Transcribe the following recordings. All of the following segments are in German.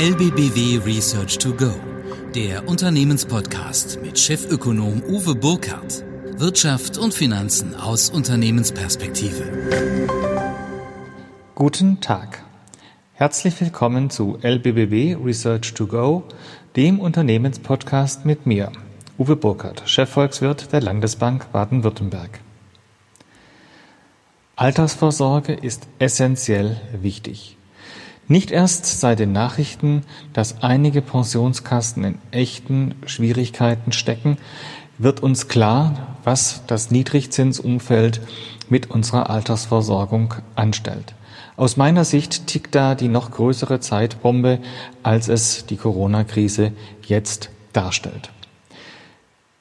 LBBW Research to Go, der Unternehmenspodcast mit Chefökonom Uwe Burkhardt. Wirtschaft und Finanzen aus Unternehmensperspektive. Guten Tag. Herzlich willkommen zu LBBW Research to Go, dem Unternehmenspodcast mit mir, Uwe Burkhardt, Chefvolkswirt der Landesbank Baden-Württemberg. Altersvorsorge ist essentiell wichtig. Nicht erst seit den Nachrichten, dass einige Pensionskassen in echten Schwierigkeiten stecken, wird uns klar, was das Niedrigzinsumfeld mit unserer Altersversorgung anstellt. Aus meiner Sicht tickt da die noch größere Zeitbombe, als es die Corona-Krise jetzt darstellt.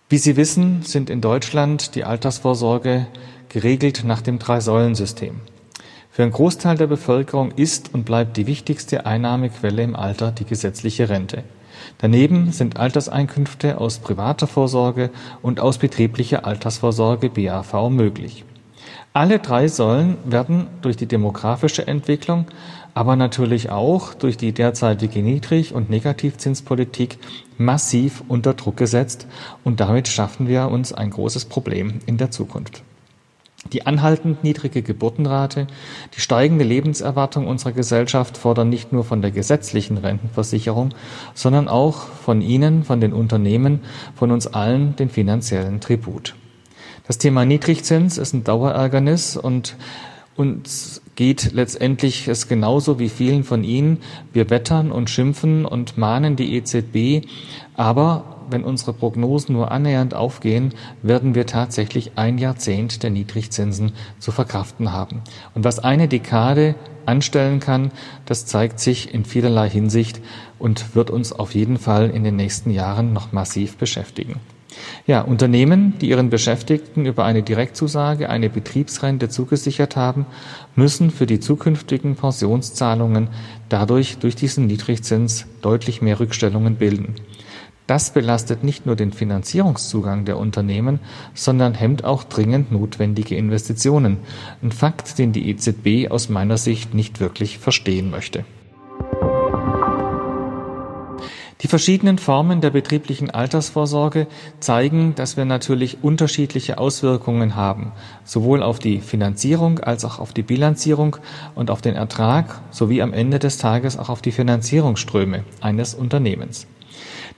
Wie Sie wissen, sind in Deutschland die Altersvorsorge geregelt nach dem Drei-Säulen-System. Für einen Großteil der Bevölkerung ist und bleibt die wichtigste Einnahmequelle im Alter die gesetzliche Rente. Daneben sind Alterseinkünfte aus privater Vorsorge und aus betrieblicher Altersvorsorge BAV möglich. Alle drei Säulen werden durch die demografische Entwicklung, aber natürlich auch durch die derzeitige Niedrig- und Negativzinspolitik massiv unter Druck gesetzt und damit schaffen wir uns ein großes Problem in der Zukunft. Die anhaltend niedrige Geburtenrate, die steigende Lebenserwartung unserer Gesellschaft fordern nicht nur von der gesetzlichen Rentenversicherung, sondern auch von Ihnen, von den Unternehmen, von uns allen den finanziellen Tribut. Das Thema Niedrigzins ist ein Dauerärgernis und uns geht letztendlich es genauso wie vielen von Ihnen. Wir wettern und schimpfen und mahnen die EZB, aber wenn unsere Prognosen nur annähernd aufgehen, werden wir tatsächlich ein Jahrzehnt der Niedrigzinsen zu verkraften haben. Und was eine Dekade anstellen kann, das zeigt sich in vielerlei Hinsicht und wird uns auf jeden Fall in den nächsten Jahren noch massiv beschäftigen. Ja, Unternehmen, die ihren Beschäftigten über eine Direktzusage eine Betriebsrente zugesichert haben, müssen für die zukünftigen Pensionszahlungen dadurch durch diesen Niedrigzins deutlich mehr Rückstellungen bilden. Das belastet nicht nur den Finanzierungszugang der Unternehmen, sondern hemmt auch dringend notwendige Investitionen. Ein Fakt, den die EZB aus meiner Sicht nicht wirklich verstehen möchte. Die verschiedenen Formen der betrieblichen Altersvorsorge zeigen, dass wir natürlich unterschiedliche Auswirkungen haben, sowohl auf die Finanzierung als auch auf die Bilanzierung und auf den Ertrag sowie am Ende des Tages auch auf die Finanzierungsströme eines Unternehmens.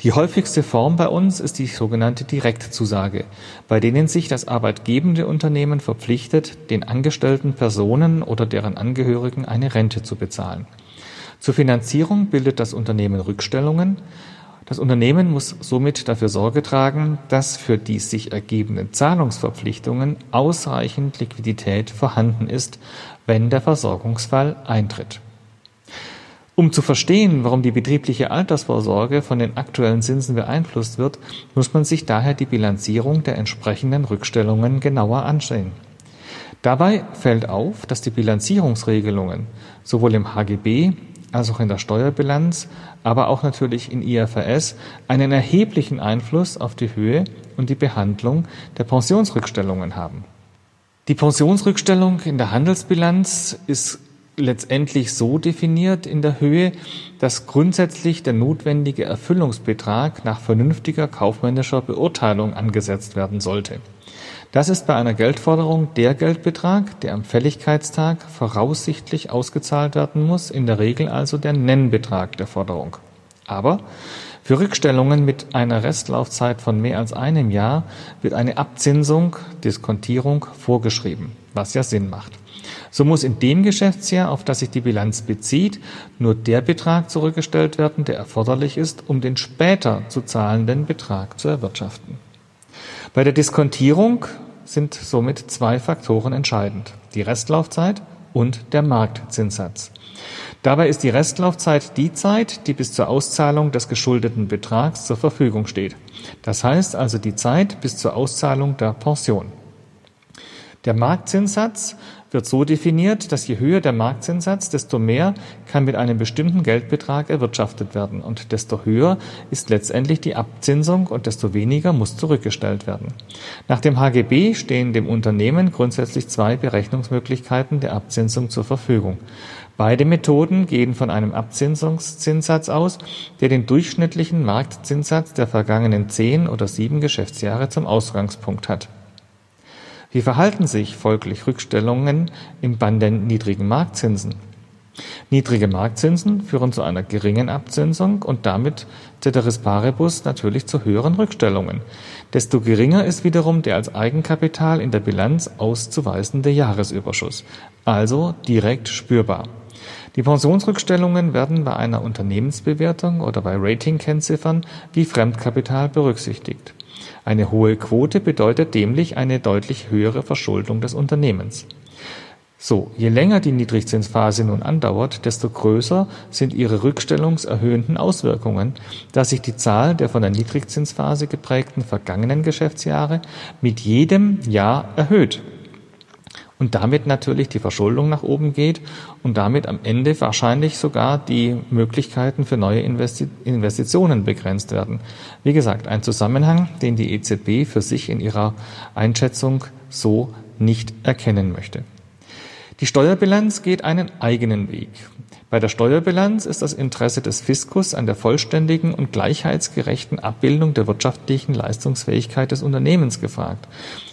Die häufigste Form bei uns ist die sogenannte Direktzusage, bei denen sich das arbeitgebende Unternehmen verpflichtet, den angestellten Personen oder deren Angehörigen eine Rente zu bezahlen. Zur Finanzierung bildet das Unternehmen Rückstellungen. Das Unternehmen muss somit dafür Sorge tragen, dass für die sich ergebenden Zahlungsverpflichtungen ausreichend Liquidität vorhanden ist, wenn der Versorgungsfall eintritt. Um zu verstehen, warum die betriebliche Altersvorsorge von den aktuellen Zinsen beeinflusst wird, muss man sich daher die Bilanzierung der entsprechenden Rückstellungen genauer ansehen. Dabei fällt auf, dass die Bilanzierungsregelungen sowohl im HGB als auch in der Steuerbilanz, aber auch natürlich in IFRS einen erheblichen Einfluss auf die Höhe und die Behandlung der Pensionsrückstellungen haben. Die Pensionsrückstellung in der Handelsbilanz ist letztendlich so definiert in der Höhe, dass grundsätzlich der notwendige Erfüllungsbetrag nach vernünftiger kaufmännischer Beurteilung angesetzt werden sollte. Das ist bei einer Geldforderung der Geldbetrag, der am Fälligkeitstag voraussichtlich ausgezahlt werden muss, in der Regel also der Nennbetrag der Forderung. Aber für Rückstellungen mit einer Restlaufzeit von mehr als einem Jahr wird eine Abzinsung, Diskontierung vorgeschrieben, was ja Sinn macht. So muss in dem Geschäftsjahr, auf das sich die Bilanz bezieht, nur der Betrag zurückgestellt werden, der erforderlich ist, um den später zu zahlenden Betrag zu erwirtschaften. Bei der Diskontierung sind somit zwei Faktoren entscheidend, die Restlaufzeit und der Marktzinssatz. Dabei ist die Restlaufzeit die Zeit, die bis zur Auszahlung des geschuldeten Betrags zur Verfügung steht. Das heißt also die Zeit bis zur Auszahlung der Pension. Der Marktzinssatz wird so definiert, dass je höher der Marktzinssatz, desto mehr kann mit einem bestimmten Geldbetrag erwirtschaftet werden und desto höher ist letztendlich die Abzinsung und desto weniger muss zurückgestellt werden. Nach dem HGB stehen dem Unternehmen grundsätzlich zwei Berechnungsmöglichkeiten der Abzinsung zur Verfügung. Beide Methoden gehen von einem Abzinsungszinssatz aus, der den durchschnittlichen Marktzinssatz der vergangenen zehn oder sieben Geschäftsjahre zum Ausgangspunkt hat. Wie verhalten sich folglich Rückstellungen im Bann der niedrigen Marktzinsen? Niedrige Marktzinsen führen zu einer geringen Abzinsung und damit ceteris paribus natürlich zu höheren Rückstellungen. Desto geringer ist wiederum der als Eigenkapital in der Bilanz auszuweisende Jahresüberschuss, also direkt spürbar. Die Pensionsrückstellungen werden bei einer Unternehmensbewertung oder bei Ratingkennziffern wie Fremdkapital berücksichtigt. Eine hohe Quote bedeutet nämlich eine deutlich höhere Verschuldung des Unternehmens. So, je länger die Niedrigzinsphase nun andauert, desto größer sind ihre rückstellungserhöhenden Auswirkungen, da sich die Zahl der von der Niedrigzinsphase geprägten vergangenen Geschäftsjahre mit jedem Jahr erhöht und damit natürlich die Verschuldung nach oben geht und damit am Ende wahrscheinlich sogar die Möglichkeiten für neue Investitionen begrenzt werden. Wie gesagt, ein Zusammenhang, den die EZB für sich in ihrer Einschätzung so nicht erkennen möchte. Die Steuerbilanz geht einen eigenen Weg. Bei der Steuerbilanz ist das Interesse des Fiskus an der vollständigen und gleichheitsgerechten Abbildung der wirtschaftlichen Leistungsfähigkeit des Unternehmens gefragt.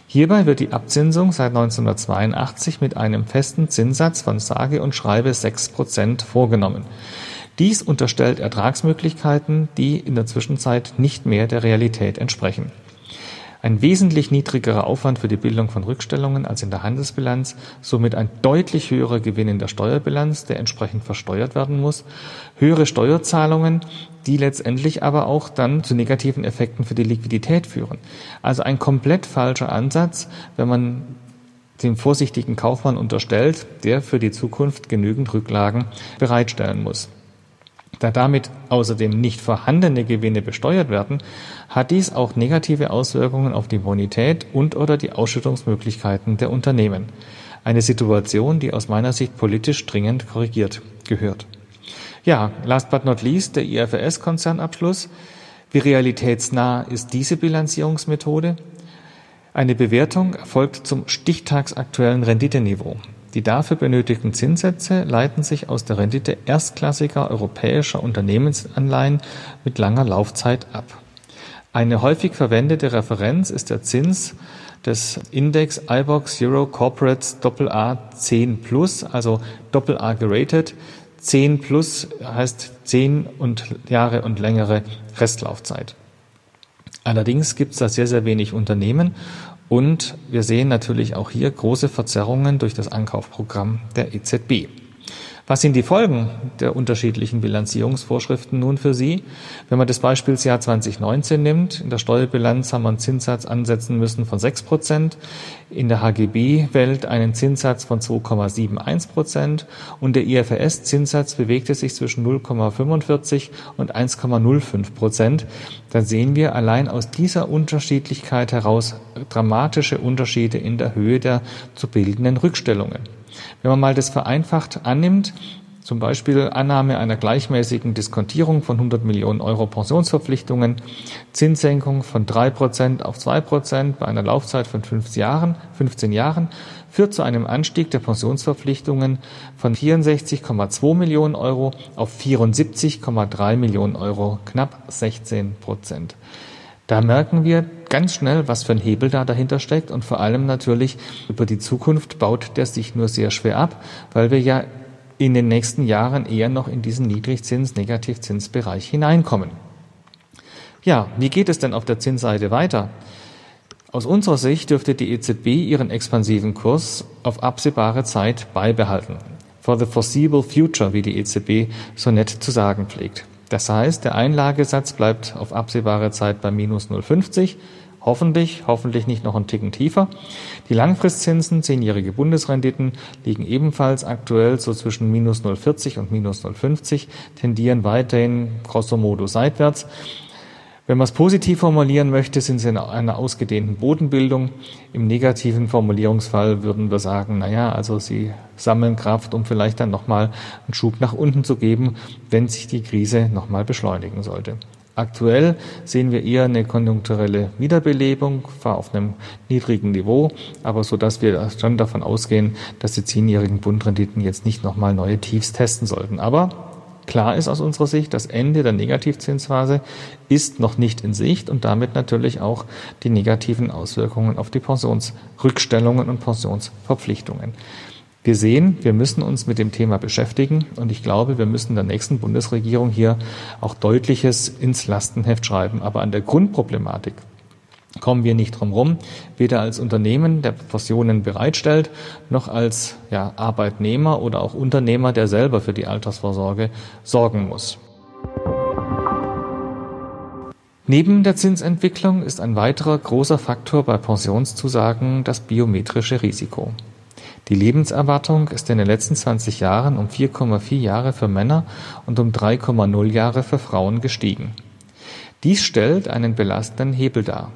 Hierbei wird die Abzinsung seit 1982 mit einem festen Zinssatz von sage und schreibe sechs Prozent vorgenommen. Dies unterstellt Ertragsmöglichkeiten, die in der Zwischenzeit nicht mehr der Realität entsprechen ein wesentlich niedrigerer Aufwand für die Bildung von Rückstellungen als in der Handelsbilanz, somit ein deutlich höherer Gewinn in der Steuerbilanz, der entsprechend versteuert werden muss, höhere Steuerzahlungen, die letztendlich aber auch dann zu negativen Effekten für die Liquidität führen. Also ein komplett falscher Ansatz, wenn man dem vorsichtigen Kaufmann unterstellt, der für die Zukunft genügend Rücklagen bereitstellen muss. Da damit außerdem nicht vorhandene Gewinne besteuert werden, hat dies auch negative Auswirkungen auf die Bonität und/oder die Ausschüttungsmöglichkeiten der Unternehmen. Eine Situation, die aus meiner Sicht politisch dringend korrigiert gehört. Ja, last but not least der IFRS-Konzernabschluss. Wie realitätsnah ist diese Bilanzierungsmethode? Eine Bewertung erfolgt zum stichtagsaktuellen Renditeniveau. Die dafür benötigten Zinssätze leiten sich aus der Rendite erstklassiger europäischer Unternehmensanleihen mit langer Laufzeit ab. Eine häufig verwendete Referenz ist der Zins des Index iBox Euro Corporates AA 10 Plus, also AA geratet. 10 Plus heißt 10 und Jahre und längere Restlaufzeit. Allerdings gibt es da sehr, sehr wenig Unternehmen und wir sehen natürlich auch hier große Verzerrungen durch das Ankaufprogramm der EZB. Was sind die Folgen der unterschiedlichen Bilanzierungsvorschriften nun für Sie? Wenn man das Beispielsjahr 2019 nimmt, in der Steuerbilanz haben wir einen Zinssatz ansetzen müssen von 6 Prozent, in der HGB-Welt einen Zinssatz von 2,71 Prozent und der IFRS-Zinssatz bewegte sich zwischen 0,45 und 1,05 Prozent. Dann sehen wir allein aus dieser Unterschiedlichkeit heraus dramatische Unterschiede in der Höhe der zu bildenden Rückstellungen. Wenn man mal das vereinfacht annimmt, zum Beispiel Annahme einer gleichmäßigen Diskontierung von 100 Millionen Euro Pensionsverpflichtungen, Zinssenkung von 3 Prozent auf 2 Prozent bei einer Laufzeit von 15 Jahren, 15 Jahren, führt zu einem Anstieg der Pensionsverpflichtungen von 64,2 Millionen Euro auf 74,3 Millionen Euro, knapp 16 Prozent. Da merken wir ganz schnell, was für ein Hebel da dahinter steckt und vor allem natürlich über die Zukunft baut der sich nur sehr schwer ab, weil wir ja in den nächsten Jahren eher noch in diesen Niedrigzins-, Negativzinsbereich hineinkommen. Ja, wie geht es denn auf der Zinsseite weiter? Aus unserer Sicht dürfte die EZB ihren expansiven Kurs auf absehbare Zeit beibehalten. For the foreseeable future, wie die EZB so nett zu sagen pflegt. Das heißt, der Einlagesatz bleibt auf absehbare Zeit bei minus 0,50. Hoffentlich, hoffentlich nicht noch einen Ticken tiefer. Die Langfristzinsen, zehnjährige Bundesrenditen, liegen ebenfalls aktuell so zwischen minus 0,40 und minus 0,50, tendieren weiterhin grosso modo seitwärts. Wenn man es positiv formulieren möchte, sind sie in einer ausgedehnten Bodenbildung. Im negativen Formulierungsfall würden wir sagen, naja, also sie sammeln Kraft, um vielleicht dann nochmal einen Schub nach unten zu geben, wenn sich die Krise nochmal beschleunigen sollte. Aktuell sehen wir eher eine konjunkturelle Wiederbelebung, zwar auf einem niedrigen Niveau, aber so dass wir schon davon ausgehen, dass die zehnjährigen Bundrenditen jetzt nicht nochmal neue Tiefs testen sollten. Aber Klar ist aus unserer Sicht, das Ende der Negativzinsphase ist noch nicht in Sicht und damit natürlich auch die negativen Auswirkungen auf die Pensionsrückstellungen und Pensionsverpflichtungen. Wir sehen, wir müssen uns mit dem Thema beschäftigen und ich glaube, wir müssen der nächsten Bundesregierung hier auch Deutliches ins Lastenheft schreiben. Aber an der Grundproblematik kommen wir nicht drum rum, weder als Unternehmen, der Pensionen bereitstellt, noch als ja, Arbeitnehmer oder auch Unternehmer, der selber für die Altersvorsorge sorgen muss. Neben der Zinsentwicklung ist ein weiterer großer Faktor bei Pensionszusagen das biometrische Risiko. Die Lebenserwartung ist in den letzten 20 Jahren um 4,4 Jahre für Männer und um 3,0 Jahre für Frauen gestiegen. Dies stellt einen belastenden Hebel dar.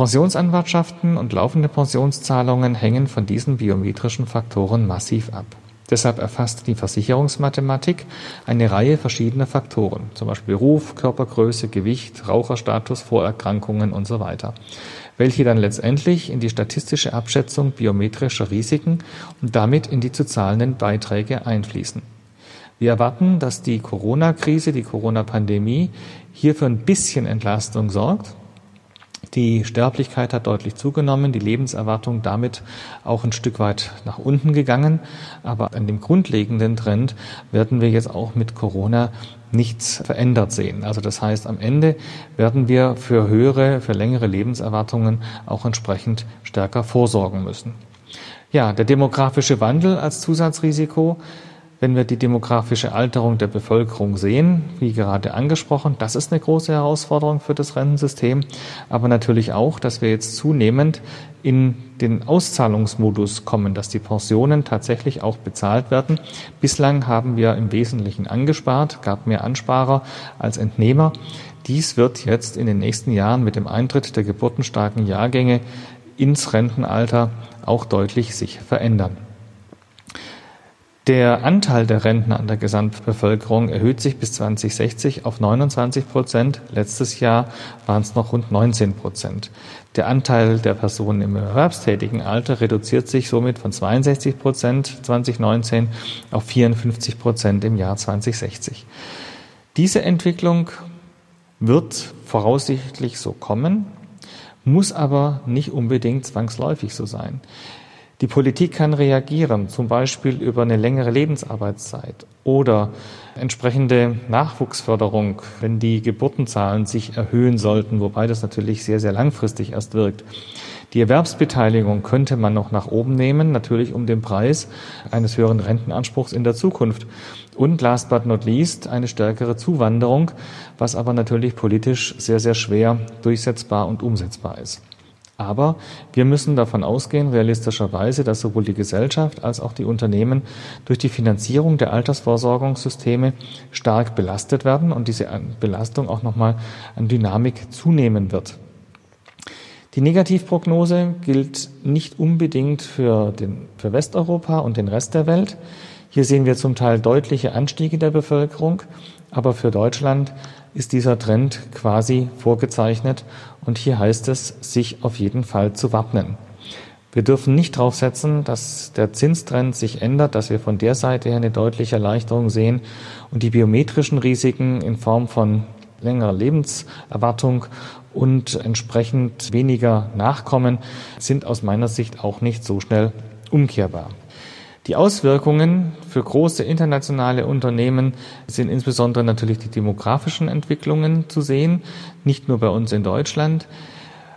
Pensionsanwartschaften und laufende Pensionszahlungen hängen von diesen biometrischen Faktoren massiv ab. Deshalb erfasst die Versicherungsmathematik eine Reihe verschiedener Faktoren, zum Beispiel Beruf, Körpergröße, Gewicht, Raucherstatus, Vorerkrankungen und so weiter, welche dann letztendlich in die statistische Abschätzung biometrischer Risiken und damit in die zu zahlenden Beiträge einfließen. Wir erwarten, dass die Corona-Krise, die Corona-Pandemie hier für ein bisschen Entlastung sorgt, die Sterblichkeit hat deutlich zugenommen, die Lebenserwartung damit auch ein Stück weit nach unten gegangen. Aber an dem grundlegenden Trend werden wir jetzt auch mit Corona nichts verändert sehen. Also das heißt, am Ende werden wir für höhere, für längere Lebenserwartungen auch entsprechend stärker vorsorgen müssen. Ja, der demografische Wandel als Zusatzrisiko wenn wir die demografische Alterung der Bevölkerung sehen, wie gerade angesprochen, das ist eine große Herausforderung für das Rentensystem, aber natürlich auch, dass wir jetzt zunehmend in den Auszahlungsmodus kommen, dass die Pensionen tatsächlich auch bezahlt werden. Bislang haben wir im Wesentlichen angespart, gab mehr Ansparer als Entnehmer. Dies wird jetzt in den nächsten Jahren mit dem Eintritt der geburtenstarken Jahrgänge ins Rentenalter auch deutlich sich verändern. Der Anteil der Rentner an der Gesamtbevölkerung erhöht sich bis 2060 auf 29 Prozent. Letztes Jahr waren es noch rund 19 Prozent. Der Anteil der Personen im erwerbstätigen Alter reduziert sich somit von 62 Prozent 2019 auf 54 Prozent im Jahr 2060. Diese Entwicklung wird voraussichtlich so kommen, muss aber nicht unbedingt zwangsläufig so sein. Die Politik kann reagieren, zum Beispiel über eine längere Lebensarbeitszeit oder entsprechende Nachwuchsförderung, wenn die Geburtenzahlen sich erhöhen sollten, wobei das natürlich sehr, sehr langfristig erst wirkt. Die Erwerbsbeteiligung könnte man noch nach oben nehmen, natürlich um den Preis eines höheren Rentenanspruchs in der Zukunft. Und last but not least eine stärkere Zuwanderung, was aber natürlich politisch sehr, sehr schwer durchsetzbar und umsetzbar ist. Aber wir müssen davon ausgehen, realistischerweise, dass sowohl die Gesellschaft als auch die Unternehmen durch die Finanzierung der Altersvorsorgungssysteme stark belastet werden und diese Belastung auch nochmal an Dynamik zunehmen wird. Die Negativprognose gilt nicht unbedingt für, den, für Westeuropa und den Rest der Welt. Hier sehen wir zum Teil deutliche Anstiege der Bevölkerung, aber für Deutschland ist dieser Trend quasi vorgezeichnet und hier heißt es, sich auf jeden Fall zu wappnen. Wir dürfen nicht darauf setzen, dass der Zinstrend sich ändert, dass wir von der Seite her eine deutliche Erleichterung sehen und die biometrischen Risiken in Form von längerer Lebenserwartung und entsprechend weniger Nachkommen sind aus meiner Sicht auch nicht so schnell umkehrbar. Die Auswirkungen für große internationale Unternehmen sind insbesondere natürlich die demografischen Entwicklungen zu sehen, nicht nur bei uns in Deutschland.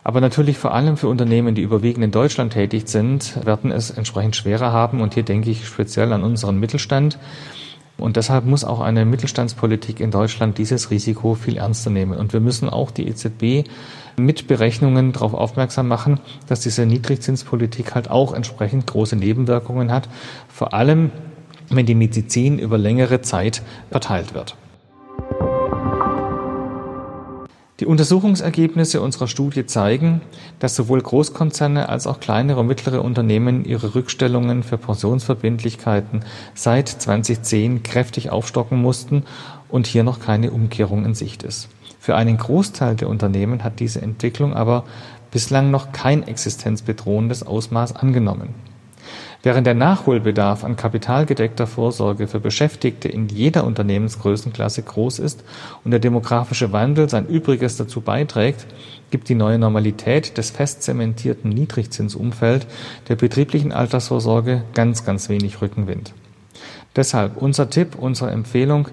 Aber natürlich vor allem für Unternehmen, die überwiegend in Deutschland tätig sind, werden es entsprechend schwerer haben. Und hier denke ich speziell an unseren Mittelstand. Und deshalb muss auch eine Mittelstandspolitik in Deutschland dieses Risiko viel ernster nehmen. Und wir müssen auch die EZB mit Berechnungen darauf aufmerksam machen, dass diese Niedrigzinspolitik halt auch entsprechend große Nebenwirkungen hat, vor allem wenn die Medizin über längere Zeit verteilt wird. Die Untersuchungsergebnisse unserer Studie zeigen, dass sowohl Großkonzerne als auch kleinere und mittlere Unternehmen ihre Rückstellungen für Pensionsverbindlichkeiten seit 2010 kräftig aufstocken mussten und hier noch keine Umkehrung in Sicht ist. Für einen Großteil der Unternehmen hat diese Entwicklung aber bislang noch kein existenzbedrohendes Ausmaß angenommen. Während der Nachholbedarf an kapitalgedeckter Vorsorge für Beschäftigte in jeder Unternehmensgrößenklasse groß ist und der demografische Wandel sein Übriges dazu beiträgt, gibt die neue Normalität des fest zementierten Niedrigzinsumfeld der betrieblichen Altersvorsorge ganz, ganz wenig Rückenwind. Deshalb unser Tipp, unsere Empfehlung,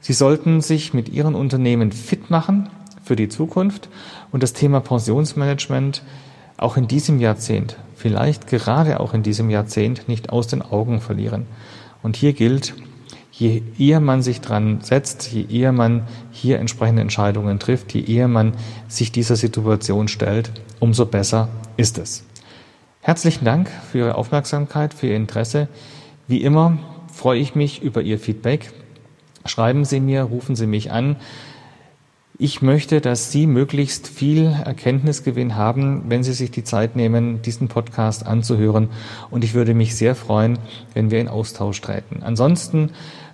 Sie sollten sich mit Ihren Unternehmen fit machen für die Zukunft und das Thema Pensionsmanagement auch in diesem Jahrzehnt, vielleicht gerade auch in diesem Jahrzehnt, nicht aus den Augen verlieren. Und hier gilt, je eher man sich dran setzt, je eher man hier entsprechende Entscheidungen trifft, je eher man sich dieser Situation stellt, umso besser ist es. Herzlichen Dank für Ihre Aufmerksamkeit, für Ihr Interesse. Wie immer freue ich mich über Ihr Feedback. Schreiben Sie mir, rufen Sie mich an. Ich möchte, dass Sie möglichst viel Erkenntnisgewinn haben, wenn Sie sich die Zeit nehmen, diesen Podcast anzuhören. Und ich würde mich sehr freuen, wenn wir in Austausch treten. Ansonsten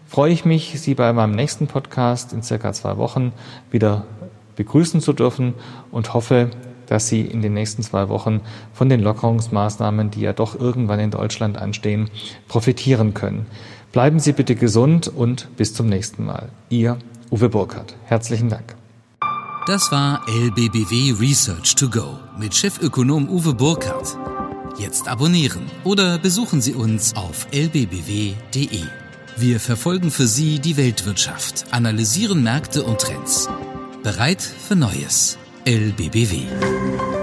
freue ich mich, Sie bei meinem nächsten Podcast in circa zwei Wochen wieder begrüßen zu dürfen und hoffe, dass Sie in den nächsten zwei Wochen von den Lockerungsmaßnahmen, die ja doch irgendwann in Deutschland anstehen, profitieren können. Bleiben Sie bitte gesund und bis zum nächsten Mal. Ihr Uwe Burkhardt. Herzlichen Dank. Das war LBBW Research to Go mit Chefökonom Uwe Burkhardt. Jetzt abonnieren oder besuchen Sie uns auf lbbw.de. Wir verfolgen für Sie die Weltwirtschaft, analysieren Märkte und Trends. Bereit für Neues. LBBW.